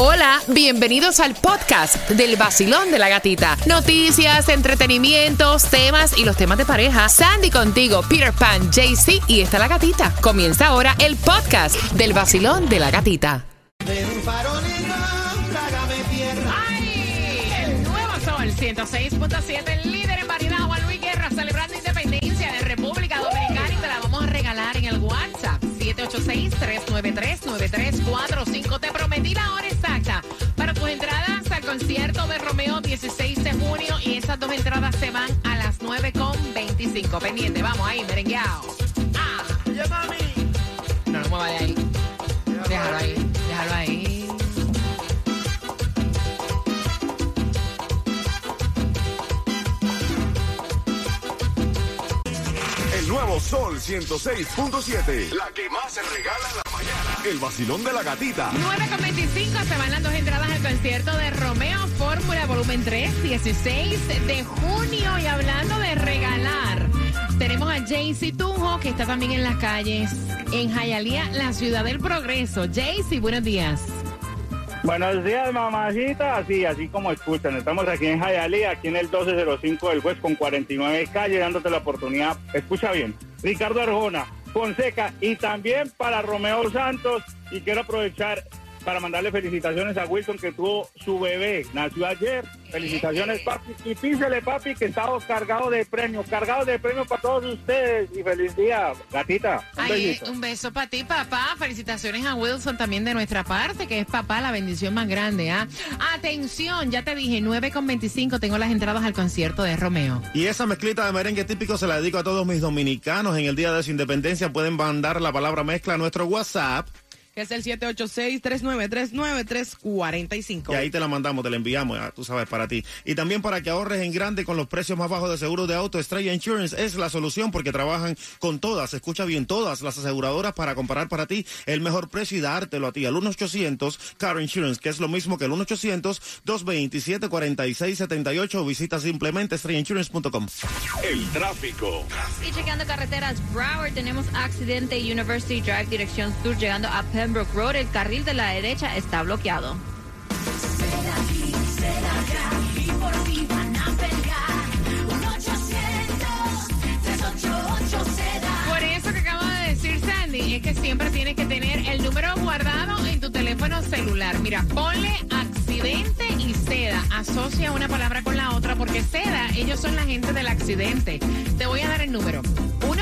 Hola, bienvenidos al podcast del vacilón de la gatita. Noticias, entretenimientos, temas y los temas de pareja. Sandy contigo, Peter Pan, JC y está la gatita. Comienza ahora el podcast del vacilón de la gatita. ¡Ay! El nuevo sol 106.7, el líder en variedad, Juan Luis Guerra, celebrando independencia de República Dominicana y te la vamos a regalar en el WhatsApp 786-393-9345. Te prometí la hora exacta para tus entradas al concierto de Romeo 16 de junio y esas dos entradas se van a las 9.25. Pendiente, vamos ahí, merengueado. Ah. No, no mueva de ahí. Déjalo ahí, déjalo ahí. Sol 106.7. La que más se regala en la mañana. El vacilón de la gatita. 9.25 se van las dos entradas al concierto de Romeo Fórmula Volumen 3, 16 de junio. Y hablando de regalar, tenemos a Jaycee Tunjo, que está también en las calles en Jayalía, la ciudad del progreso. Jaycee, buenos días. Buenos días, mamacita. Sí, así como escuchan, estamos aquí en Hialeah, aquí en el 1205 del West con 49 calle, dándote la oportunidad. Escucha bien, Ricardo Arjona, Fonseca y también para Romeo Santos. Y quiero aprovechar para mandarle felicitaciones a Wilson que tuvo su bebé, nació ayer. Felicitaciones, papi. Y písele, papi, que estamos cargado de premios, cargado de premios para todos ustedes. Y feliz día, gatita. Un Ay, un beso para ti, papá. Felicitaciones a Wilson también de nuestra parte, que es papá, la bendición más grande. ¿ah? Atención, ya te dije, 9.25 tengo las entradas al concierto de Romeo. Y esa mezclita de merengue típico se la dedico a todos mis dominicanos. En el día de su independencia pueden mandar la palabra mezcla a nuestro WhatsApp. Que es el 786-3939-345. Y ahí te la mandamos, te la enviamos, ya, tú sabes, para ti. Y también para que ahorres en grande con los precios más bajos de seguro de auto, Estrella Insurance es la solución porque trabajan con todas, escucha bien, todas las aseguradoras para comparar para ti el mejor precio y dártelo a ti al 1-800 Car Insurance, que es lo mismo que el 1-800-227-4678 o visita simplemente estrellainsurance.com. El tráfico. Y chequeando carreteras, Broward tenemos accidente University Drive dirección sur llegando a Pembroke Road. El carril de la derecha está bloqueado. Por eso que acabo de decir Sandy, es que siempre tienes que tener el número guardado en tu teléfono celular. Mira, ponle accidente y seda. Asocia una palabra con la otra porque seda, ellos son la gente del accidente. Te voy a dar el número.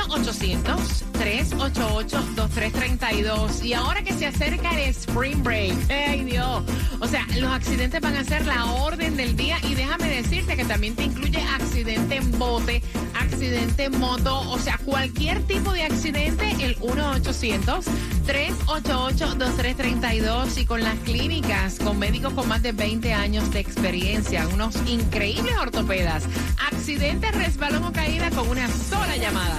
1-800-388-2332. Y ahora que se acerca el Spring Break, ¡ay Dios! O sea, los accidentes van a ser la orden del día y déjame decirte que también te incluye accidente en bote, accidente en moto, o sea, cualquier tipo de accidente, el 1-800-388-2332 y con las clínicas, con médicos con más de 20 años de experiencia, unos increíbles ortopedas. Accidente, resbalón o caída con una sola llamada.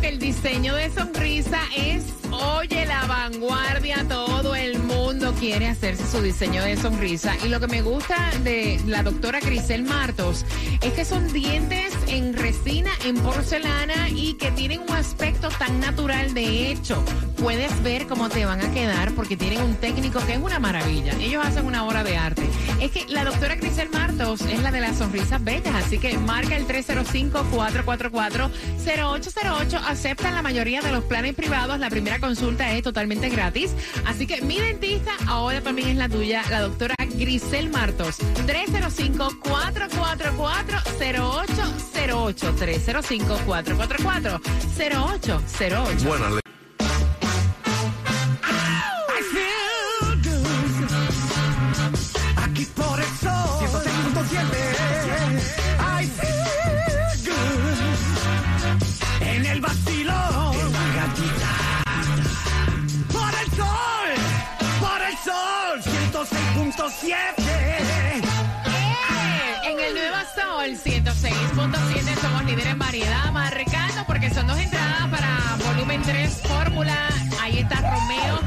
que el diseño de sonrisa es, oye, la vanguardia, todo el mundo quiere hacerse su diseño de sonrisa. Y lo que me gusta de la doctora Grisel Martos es que son dientes en resina, en porcelana y que tienen un aspecto tan natural. De hecho, puedes ver cómo te van a quedar porque tienen un técnico que es una maravilla. Ellos hacen una obra de arte. Es que la doctora Grisel Martos es la de las sonrisas bellas, así que marca el 305-444-0808. Aceptan la mayoría de los planes privados. La primera consulta es totalmente gratis. Así que mi dentista ahora también es la tuya, la doctora Grisel Martos. 305-444-0808. 305-444-0808. Buena 106.7 somos líderes en variedad, marcando porque son dos entradas para volumen 3 Fórmula. Ahí Violeta Romeo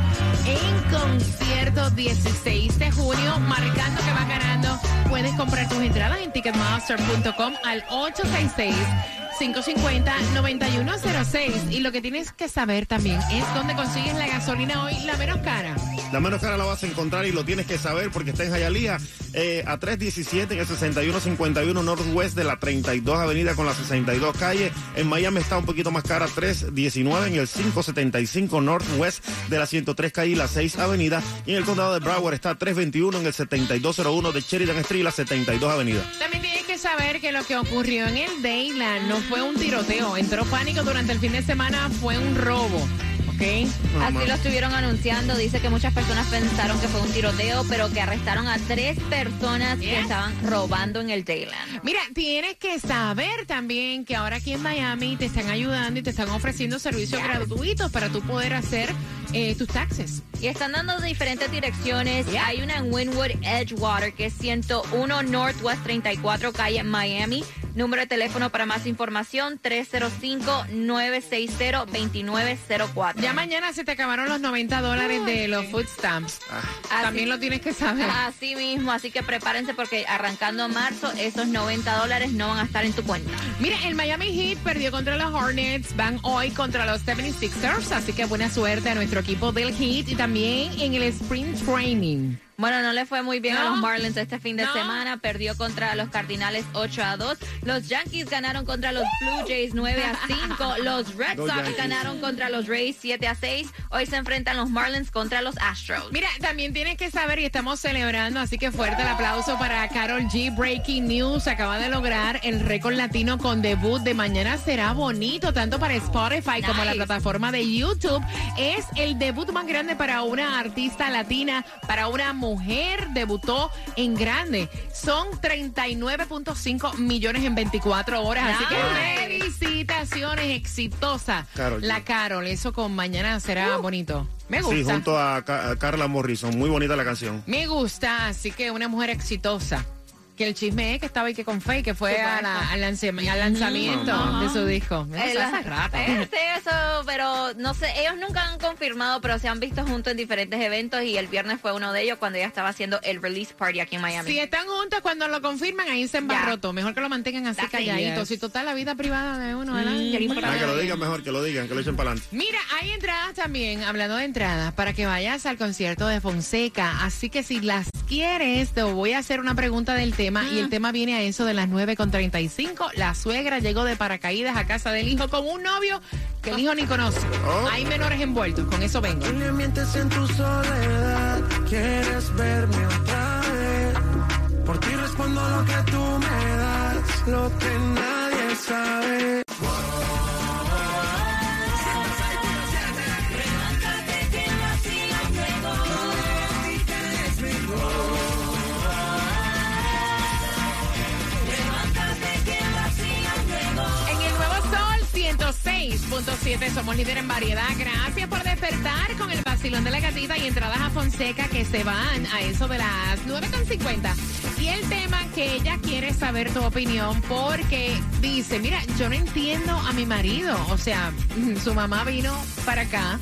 en concierto 16 de junio, marcando que vas ganando. Puedes comprar tus entradas en ticketmaster.com al 866 550-9106. Y lo que tienes que saber también es dónde consigues la gasolina hoy la menos cara. La menos cara la vas a encontrar y lo tienes que saber porque está en Jayalía, eh, a 317 en el 6151 Northwest de la 32 Avenida con la 62 calle. En Miami está un poquito más cara, 319 en el 575 Northwest de la 103 calle y la 6 Avenida. Y en el condado de Broward está 321 en el 7201 de Sheridan Street y la 72 Avenida. También tienes que saber que lo que ocurrió en el Dayland no fue un tiroteo. Entró pánico durante el fin de semana, fue un robo. ¿Ok? Así lo estuvieron anunciando. Dice que muchas personas pensaron que fue un tiroteo, pero que arrestaron a tres personas que estaban robando en el Dayland. Mira, tienes que saber también que ahora aquí en Miami te están ayudando y te están ofreciendo servicios gratuitos para tú poder hacer eh, tus taxes. Y están dando diferentes direcciones. Yeah. Hay una en Wynwood Edgewater, que es 101 Northwest 34 calle Miami. Número de teléfono para más información 305-960-2904. Ya mañana se te acabaron los 90 dólares de los food stamps. Así- También lo tienes que saber. Así mismo, así que prepárense porque arrancando marzo esos 90 dólares no van a estar en tu cuenta. Mira, el Miami Heat perdió contra los Hornets, van hoy contra los 76ers, así que buena suerte a nuestro equipo del Heat y también en el Spring Training. Bueno, no le fue muy bien a los Marlins este fin de No. semana. Perdió contra los Cardinales 8 a 2. Los Yankees ganaron contra los Blue Jays 9 a 5. Los Red Sox ganaron contra los Rays 7 a 6. Hoy se enfrentan los Marlins contra los Astros. Mira, también tienes que saber y estamos celebrando, así que fuerte el aplauso para Carol G. Breaking News. Acaba de lograr el récord latino con debut de mañana será bonito, tanto para Spotify como la plataforma de YouTube. Es el debut más grande para una artista latina, para una mujer. Debutó en grande. Son 39.5 millones en 24 horas. Así que felicitaciones, exitosa. La Carol, eso con mañana será bonito. Me gusta. Sí, junto a, Ca- a Carla Morrison. Muy bonita la canción. Me gusta, así que una mujer exitosa. Que el chisme es que estaba y que con Faye, que fue a la- al, lanzamiento Mamá. de su disco. Eso El- hace rato. Este, eso, pero no sé, ellos nunca han confirmado, pero se han visto juntos en diferentes eventos y el viernes fue uno de ellos cuando ella estaba haciendo el release party aquí en Miami. Si están juntos, cuando lo confirman, ahí se embarrotó. Mejor que lo mantengan así That's it, calladitos. yes. Si total la vida privada de uno, ¿verdad? Ah, que lo digan mejor, que lo digan, que lo echen para adelante. Mira, hay entradas también, hablando de entradas, para que vayas al concierto de Fonseca. Así que si las quieres, te voy a hacer una pregunta del tema. Y el tema viene a eso de las 9.35. La suegra llegó de paracaídas a casa del hijo con un novio que el hijo ni conoce. Oh. Hay menores envueltos, con eso vengo. Le mientes en tu soledad. Quieres verme otra vez. Por ti respondo lo que tú me das. Lo que nadie sabe. 106.7 somos líder en variedad. Gracias por despertar con el vacilón de la gatita y entradas a Fonseca que se van a eso de las 9.50. Y el tema que ella quiere saber tu opinión porque dice, mira, yo no entiendo a mi marido. O sea, su mamá vino para acá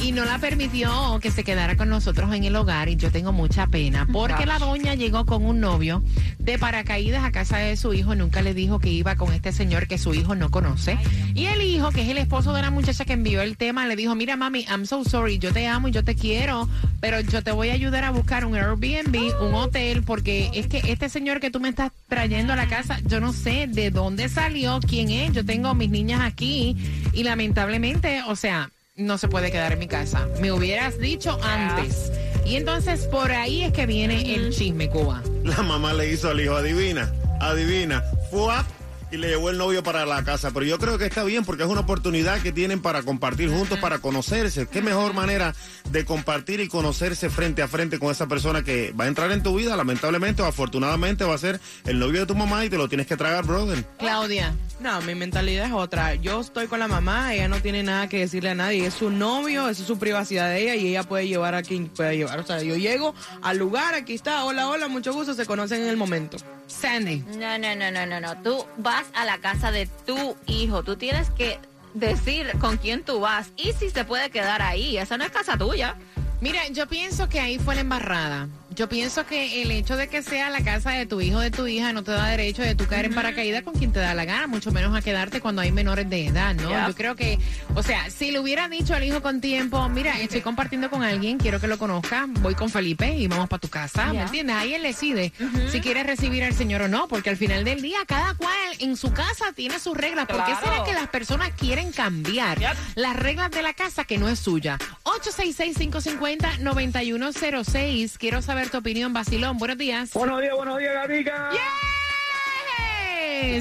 y no la permitió que se quedara con nosotros en el hogar y yo tengo mucha pena porque la doña llegó con un novio de paracaídas a casa de su hijo, nunca le dijo que iba con este señor que su hijo no conoce. Y el hijo, que es el esposo de la muchacha que envió el tema, le dijo, mira mami, I'm so sorry, yo te amo y yo te quiero, pero yo te voy a ayudar a buscar un Airbnb, un hotel, porque es que este señor que tú me estás trayendo a la casa, yo no sé de dónde salió, quién es, yo tengo mis niñas aquí y lamentablemente, o sea, no se puede quedar en mi casa. Me hubieras dicho antes. Y entonces por ahí es que viene el chisme, Cuba. La mamá le hizo al hijo, adivina, adivina, fuap, y le llevó el novio para la casa. Pero yo creo que está bien porque es una oportunidad que tienen para compartir juntos, para conocerse. Qué mejor manera de compartir y conocerse frente a frente con esa persona que va a entrar en tu vida, lamentablemente o afortunadamente va a ser el novio de tu mamá y te lo tienes que tragar, brother. Claudia. No, mi mentalidad es otra. Yo estoy con la mamá, ella no tiene nada que decirle a nadie. Es su novio, eso es su privacidad de ella y ella puede llevar a quien pueda llevar. O sea, yo llego al lugar, aquí está, hola, hola, mucho gusto, se conocen en el momento. Sandy. No, no, no, no, no, no. Tú vas a la casa de tu hijo. Tú tienes que decir con quién tú vas y si se puede quedar ahí. Esa no es casa tuya. Mira, yo pienso que ahí fue la embarrada. Yo pienso que el hecho de que sea la casa de tu hijo o de tu hija no te da derecho de tu caer en paracaídas con quien te da la gana, mucho menos a quedarte cuando hay menores de edad, ¿no? Yo creo que, o sea, si le hubiera dicho al hijo con tiempo, mira, estoy compartiendo con alguien, quiero que lo conozca, voy con Felipe y vamos para tu casa, ¿me entiendes? Ahí él decide si quiere recibir al señor o no, porque al final del día cada cual en su casa tiene sus reglas. ¿Por qué Claro. será que las personas quieren cambiar las reglas de la casa que no es suya? 866-550-9106. Quiero saber tu opinión, Basilón. Buenos días. Buenos días, buenos días, Gatica. Yes.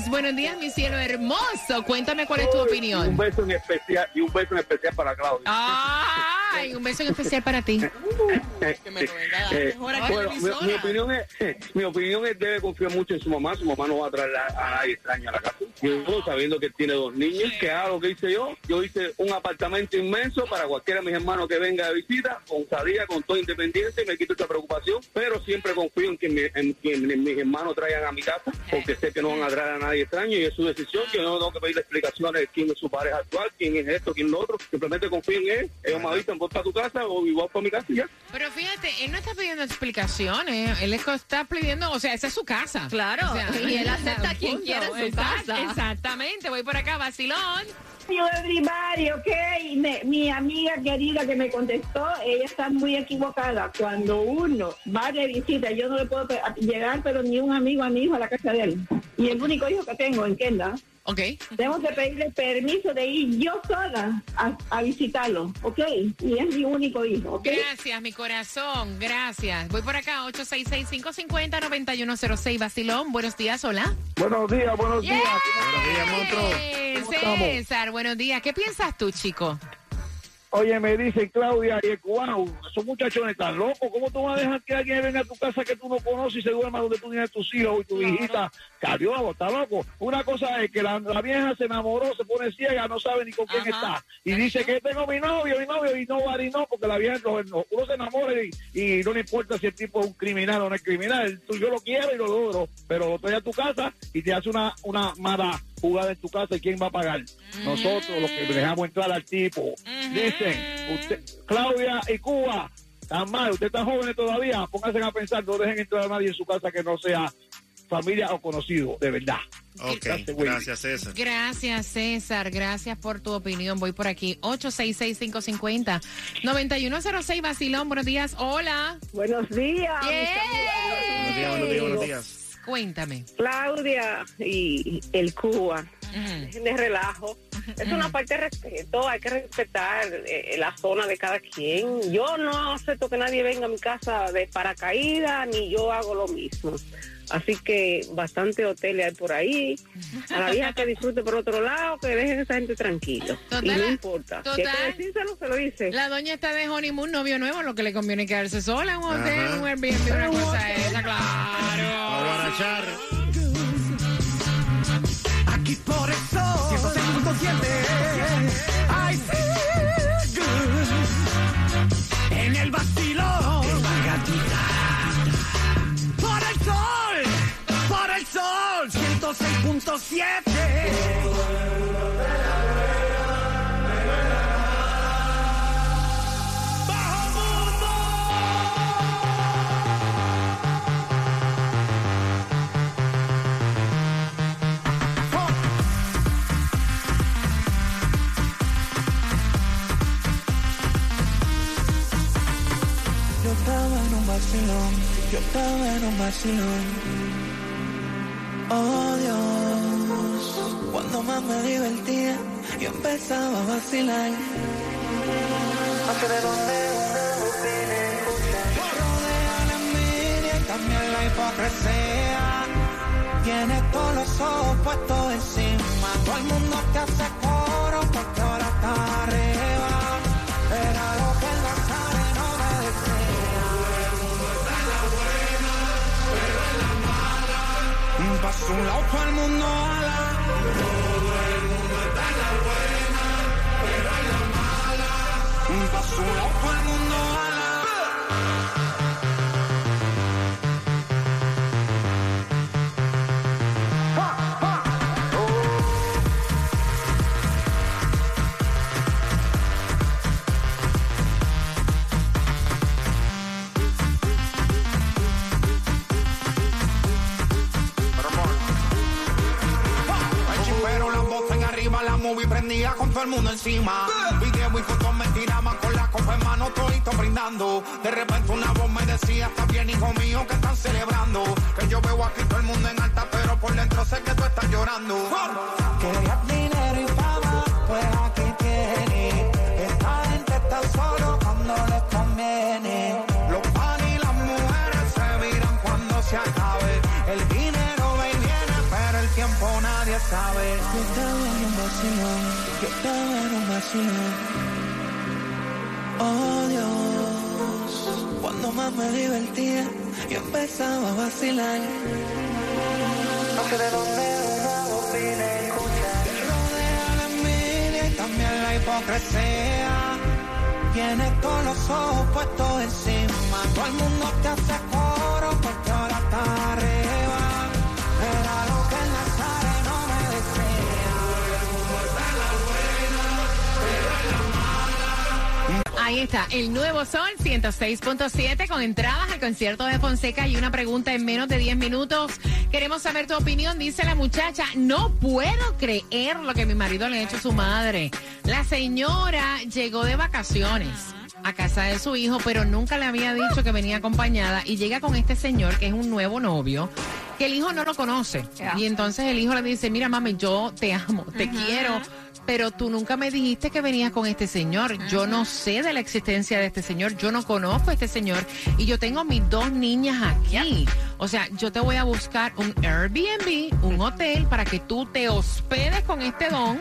Buenos días, mi cielo hermoso. Cuéntame cuál es tu Un opinión. beso en especial y un beso en especial para Claudia. Ay, un beso en especial para ti. Que me lo venga a dar mejor aquí en la bueno, mi, opinión es, mi opinión es debe confiar mucho en su mamá. Su mamá no va a traer a, a nadie extraño a la casa. Yo, sabiendo que tiene dos niños, que haga lo que hice yo. Yo hice un apartamento inmenso para cualquiera de mis hermanos que venga de visita, con salida, con todo independiente, me quito esa preocupación, pero siempre confío en que, mi- en que mis hermanos traigan a mi casa, porque sé que no van a traer a nadie extraño y es su decisión. Yo no tengo que pedirle explicaciones de quién es su pareja actual, quién es esto, quién es lo otro. Simplemente confío en él. Ellos me avisan, voy para tu casa o voy para mi casa y ya. Pero fíjate, él no está pidiendo explicaciones, él está pidiendo, o sea, esa es su casa. Claro, y él acepta a quien quiera en su Exact- casa. Exactamente, voy por acá, vacilón. Yo everybody, ok. Me- mi amiga querida que me contestó, ella está muy equivocada. Cuando uno va de visita, yo no le puedo llegar, pero ni un amigo a mi hijo a la casa de él. Y el único hijo que tengo en Kenda, Ok. tengo que pedirle permiso de ir yo sola a, a visitarlo, ok. Y es mi único hijo, ok. Gracias, mi corazón, gracias. Voy por acá, 866-550-9106, vacilón. Buenos días, hola. Buenos días, buenos días. Buenos días, monstruo. César, buenos días. ¿Qué piensas tú, chico? Oye, me dice Claudia y el cubano, esos muchachones están locos. ¿Cómo tú vas a dejar que alguien venga a tu casa que tú no conoces y se duerma donde tú tienes tus hijos y tu hijita? Cariolo, está loco. Una cosa es que la, la vieja se enamoró, se pone ciega, no sabe ni con quién Ajá. está. Y dice que tengo mi novio, mi novio, y no va y no, porque la vieja, no- no- uno se enamora y, y no le importa si el tipo es un criminal o no es criminal. Tú, yo lo quiero y lo logro, pero lo trae a tu casa y te hace una, una mala jugada en tu casa y quién va a pagar. Nosotros, los que dejamos entrar al tipo. Dicen, usted, Claudia y Cuba, tan mal, ustedes están jóvenes todavía, pónganse a pensar, no dejen entrar a nadie en su casa que no sea familia o conocido, de verdad. Ok, Gracias, César. Gracias, César. Gracias por tu opinión. Voy por aquí, 866-550-9106, vacilón. Buenos días, hola. Buenos días. Yeah. Buenos días, buenos días, buenos días. Cuéntame. Claudia y el Cuba. De relajo. Es una parte de respeto, hay que respetar eh, la zona de cada quien. Yo no acepto que nadie venga a mi casa de paracaídas, ni yo hago lo mismo. Así que bastante hoteles hay por ahí. A la vieja que disfrute por otro lado, que dejen a esa gente tranquilo. Total, y no importa. Si hay total. que decírselo, se lo dice. La doña está de honeymoon, novio nuevo, lo que le conviene quedarse sola en un hotel, Ajá. un Airbnb, una cosa esa, A claro. Aquí por eso 106.7 I 106.7 ¡Bajo mundo! Yo estaba en un vacilón, yo estaba en un vacilón. Oh Dios, cuando más me divertía, yo empezaba a vacilar. Aunque de donde una opine, Me rodea la envidia y también la hipocresía. Tienes todos los ojos puestos encima. Todo el mundo te hace coro porque ahora está arriba. Paso un lado todo el mundo el mundo encima. Video y fotos me tiraban con la copa en mano, todito brindando. De repente una voz me decía, está bien hijo mío, que están celebrando. Que yo veo aquí todo el mundo en alta, pero por dentro sé que tú estás llorando. Oh Dios, cuando más me divertía, yo empezaba a vacilar. No sé de dónde una voz vine a escuchar. Rodea la envidia y también la hipocresía. Tienes todos los ojos puestos encima. Todo el mundo te hace coro porque ahora estás está, el nuevo Sol 106.7 con entradas al concierto de Fonseca y una pregunta en menos de 10 minutos. Queremos saber tu opinión, dice la muchacha. No puedo creer lo que mi marido le ha hecho a su madre. La señora llegó de vacaciones a casa de su hijo, pero nunca le había dicho que venía acompañada y llega con este señor que es un nuevo novio que el hijo no lo conoce. Y entonces el hijo le dice, mira mami, yo te amo, te quiero, pero tú nunca me dijiste que venías con este señor. Yo no sé de la existencia de este señor, yo no conozco a este señor y yo tengo mis dos niñas aquí. O sea, yo te voy a buscar un Airbnb, un hotel, para que tú te hospedes con este don.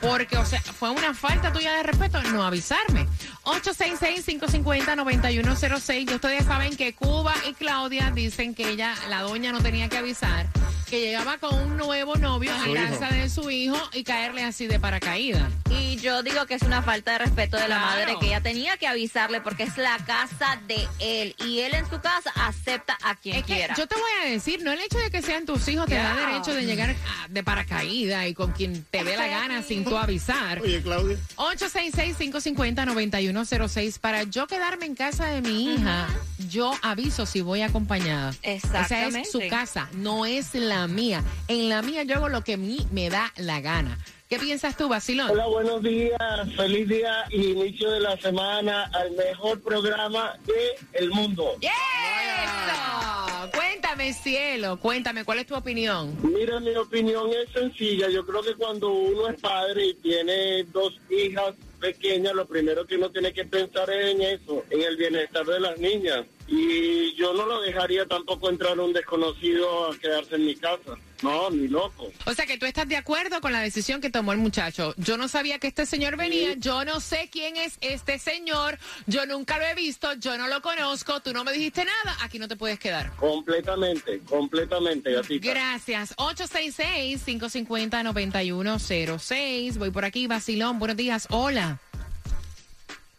Porque, o sea, fue una falta tuya de respeto no avisarme. 866-550-9106. Y ustedes saben que Cuba y Claudia dicen que ella, la doña, no tenía que avisar que llegaba con un nuevo novio a la casa de su hijo y caerle así de paracaídas. Y yo digo que es una falta de respeto de la Claro. madre que ella tenía que avisarle porque es la casa de él y él en su casa acepta a quien Es que quiera. yo te voy a decir, no el hecho de que sean tus hijos te da derecho de llegar a- de paracaídas y con quien te dé la gana sin tú avisar. Oye, Claudia. 866-550-9106. Para yo quedarme en casa de mi hija, yo aviso si voy acompañada. Esa es Exactamente. su casa, no es la mía. En la mía yo hago lo que a mí me da la gana. ¿Qué piensas tú, Basilón? Hola, buenos días. Feliz día y inicio de la semana al mejor programa de el mundo. ¡Eso! Cuéntame, cielo, cuéntame, ¿cuál es tu opinión? Mira, mi opinión es sencilla. Yo creo que cuando uno es padre y tiene dos hijas pequeñas, lo primero que uno tiene que pensar es en eso, en el bienestar de las niñas. Y yo no lo dejaría tampoco entrar un desconocido a quedarse en mi casa. No, ni loco. O sea que tú estás de acuerdo con la decisión que tomó el muchacho. Yo no sabía que este señor venía, yo no sé quién es este señor, yo nunca lo he visto, yo no lo conozco, tú no me dijiste nada, aquí no te puedes quedar. Completamente, completamente, gatita. Gracias. 866-550-9106. Voy por aquí, Basilón. Buenos días. Hola.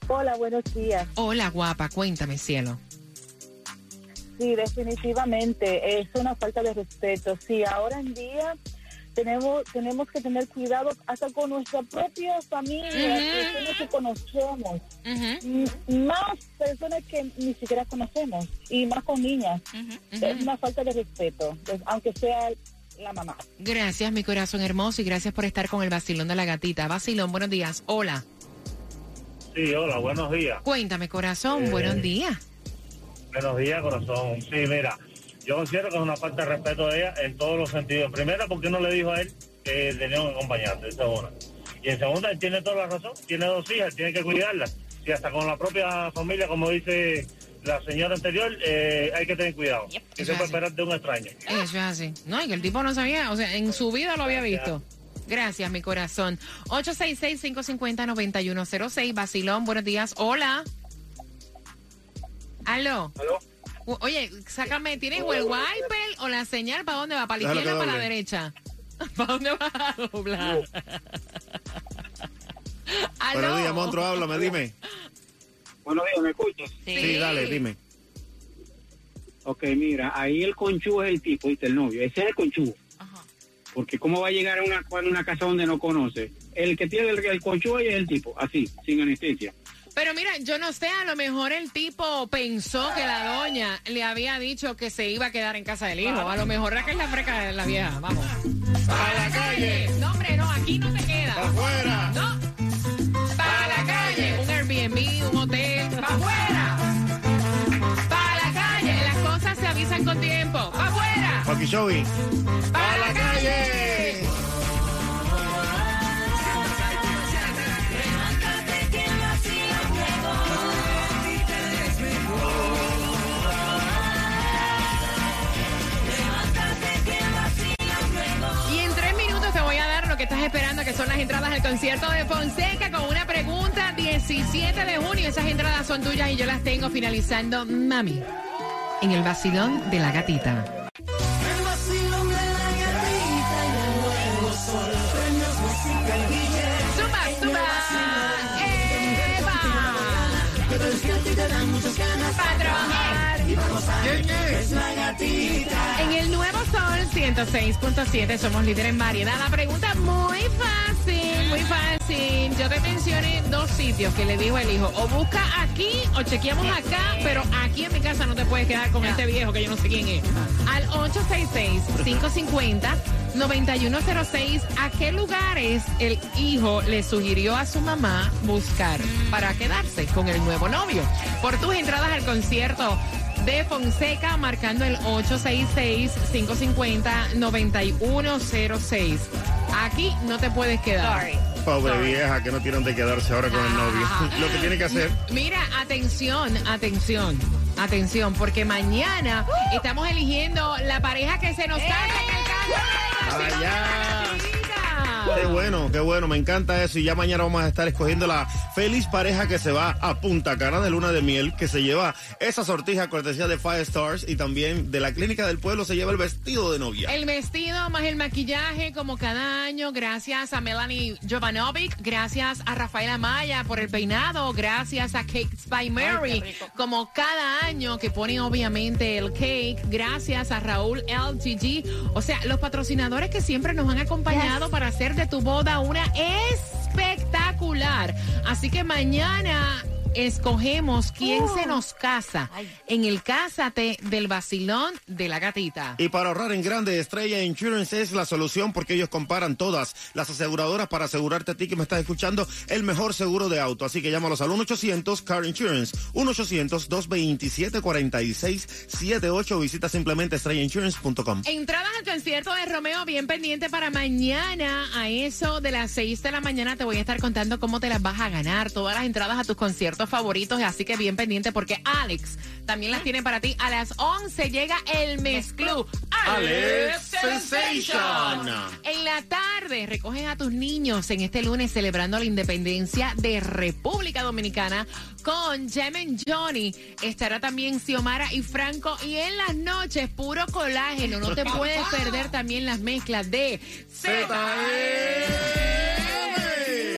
Hola, buenos días. Hola, guapa. Cuéntame, cielo. Sí, definitivamente es una falta de respeto. Sí, ahora en día tenemos tenemos que tener cuidado hasta con nuestra propia familia, personas que conocemos, más personas que ni siquiera conocemos y más con niñas. Es una falta de respeto, pues, aunque sea la mamá. Gracias, mi corazón hermoso, y gracias por estar con el Basilón de la gatita. Basilón, buenos días. Hola. Sí, hola, buenos días. Cuéntame, corazón. Eh, Buenos días. Buenos días, corazón. Sí, mira, yo considero que es una falta de respeto de ella en todos los sentidos. Primero, porque no le dijo a él que tenía un acompañante, esa es una. Y en segunda, él tiene toda la razón, tiene dos hijas, tiene que cuidarlas. Y hasta con la propia familia, como dice la señora anterior, eh, hay que tener cuidado. Que se puede es esperar de un extraño. Eso es así. No, y que el tipo no sabía, o sea, en su vida lo había visto. Gracias, mi corazón. 866-550-9106. Basilón, buenos días. Hola. Aló. ¿Aló? O- Oye, sácame, ¿tienes o el wiper o la señal? ¿Para dónde va? ¿Para la Déjalo izquierda o que para la doble. derecha? ¿Para dónde vas a doblar? Aló. Buenos días, monstruo, háblame, dime. Buenos días, ¿me escuchas? Sí, dale, dime. Ok, mira, ahí el conchudo es el tipo, ¿viste? El novio. Ese es el conchudo. Porque ¿cómo va a llegar a una, a una casa donde no conoce? El que tiene el, el ahí es el tipo, así, sin anestesia. Pero mira, yo no sé, a lo mejor el tipo pensó que la doña le había dicho que se iba a quedar en casa del hijo. A lo mejor era que es la freca de la vieja. Vamos. ¡A la calle! No, hombre, no, aquí no te queda. Afuera. No. Para la calle. Un Airbnb, un hotel. ¡Pa' afuera! Para la calle. Las cosas se avisan con tiempo. ¡Pa' afuera! Entradas al concierto de Fonseca con una pregunta 17 de junio. Esas entradas son tuyas y yo las tengo finalizando, mami, en el vacilón de la gatita. En el Nuevo Sol 106.7 somos líderes en variedad. La pregunta muy fácil, muy fácil. Yo te mencioné dos sitios que le dijo el hijo. O busca aquí o chequeamos acá, pero aquí en mi casa no te puedes quedar con este viejo que yo no sé quién es. Al 866-550-9106, ¿a qué lugares el hijo le sugirió a su mamá buscar para quedarse con el nuevo novio? Por tus entradas al concierto de Fonseca marcando el 866-550-9106. Aquí no te puedes quedar. Pobre Sorry. vieja que no tiene donde quedarse ahora con el novio. Lo que tiene que hacer. Mira, atención, atención, atención, porque mañana estamos eligiendo la pareja que se nos casa en el caso Allá. Qué bueno, qué bueno, me encanta eso. Y ya mañana vamos a estar escogiendo la feliz pareja que se va a Punta Cana de luna de miel, que se lleva esa sortija cortesía de Five Stars y también de la clínica del pueblo se lleva el vestido de novia. El vestido más el maquillaje, como cada año, gracias a Melanie Jovanovic, gracias a Rafaela Maya por el peinado, gracias a Cakes by Mary, como cada año que ponen obviamente el cake, gracias a Raúl LTG, o sea, los patrocinadores que siempre nos han acompañado para hacer de tu boda una espectacular. Así que mañana escogemos quién se nos casa en el Cásate del Vacilón de la Gatita. Y para ahorrar en grande, Estrella Insurance es la solución porque ellos comparan todas las aseguradoras para asegurarte a ti que me estás escuchando el mejor seguro de auto. Así que llámalos al 1-800 Car Insurance, 1-800-227-4678 visita simplemente estrellainsurance.com. Entradas al concierto de Romeo bien pendiente para mañana a eso de las 6 de la mañana te voy a estar contando cómo te las vas a ganar, todas las entradas a tus conciertos favoritos, así que bien pendiente porque Alex también las tiene para ti. A las 11 llega el Mezclú. Alex Sensation. En la tarde recoges a tus niños en este lunes celebrando la independencia de República Dominicana con Jemen Johnny. Estará también Xiomara y Franco. Y en las noches, puro colágeno. No te puedes perder también las mezclas de Z.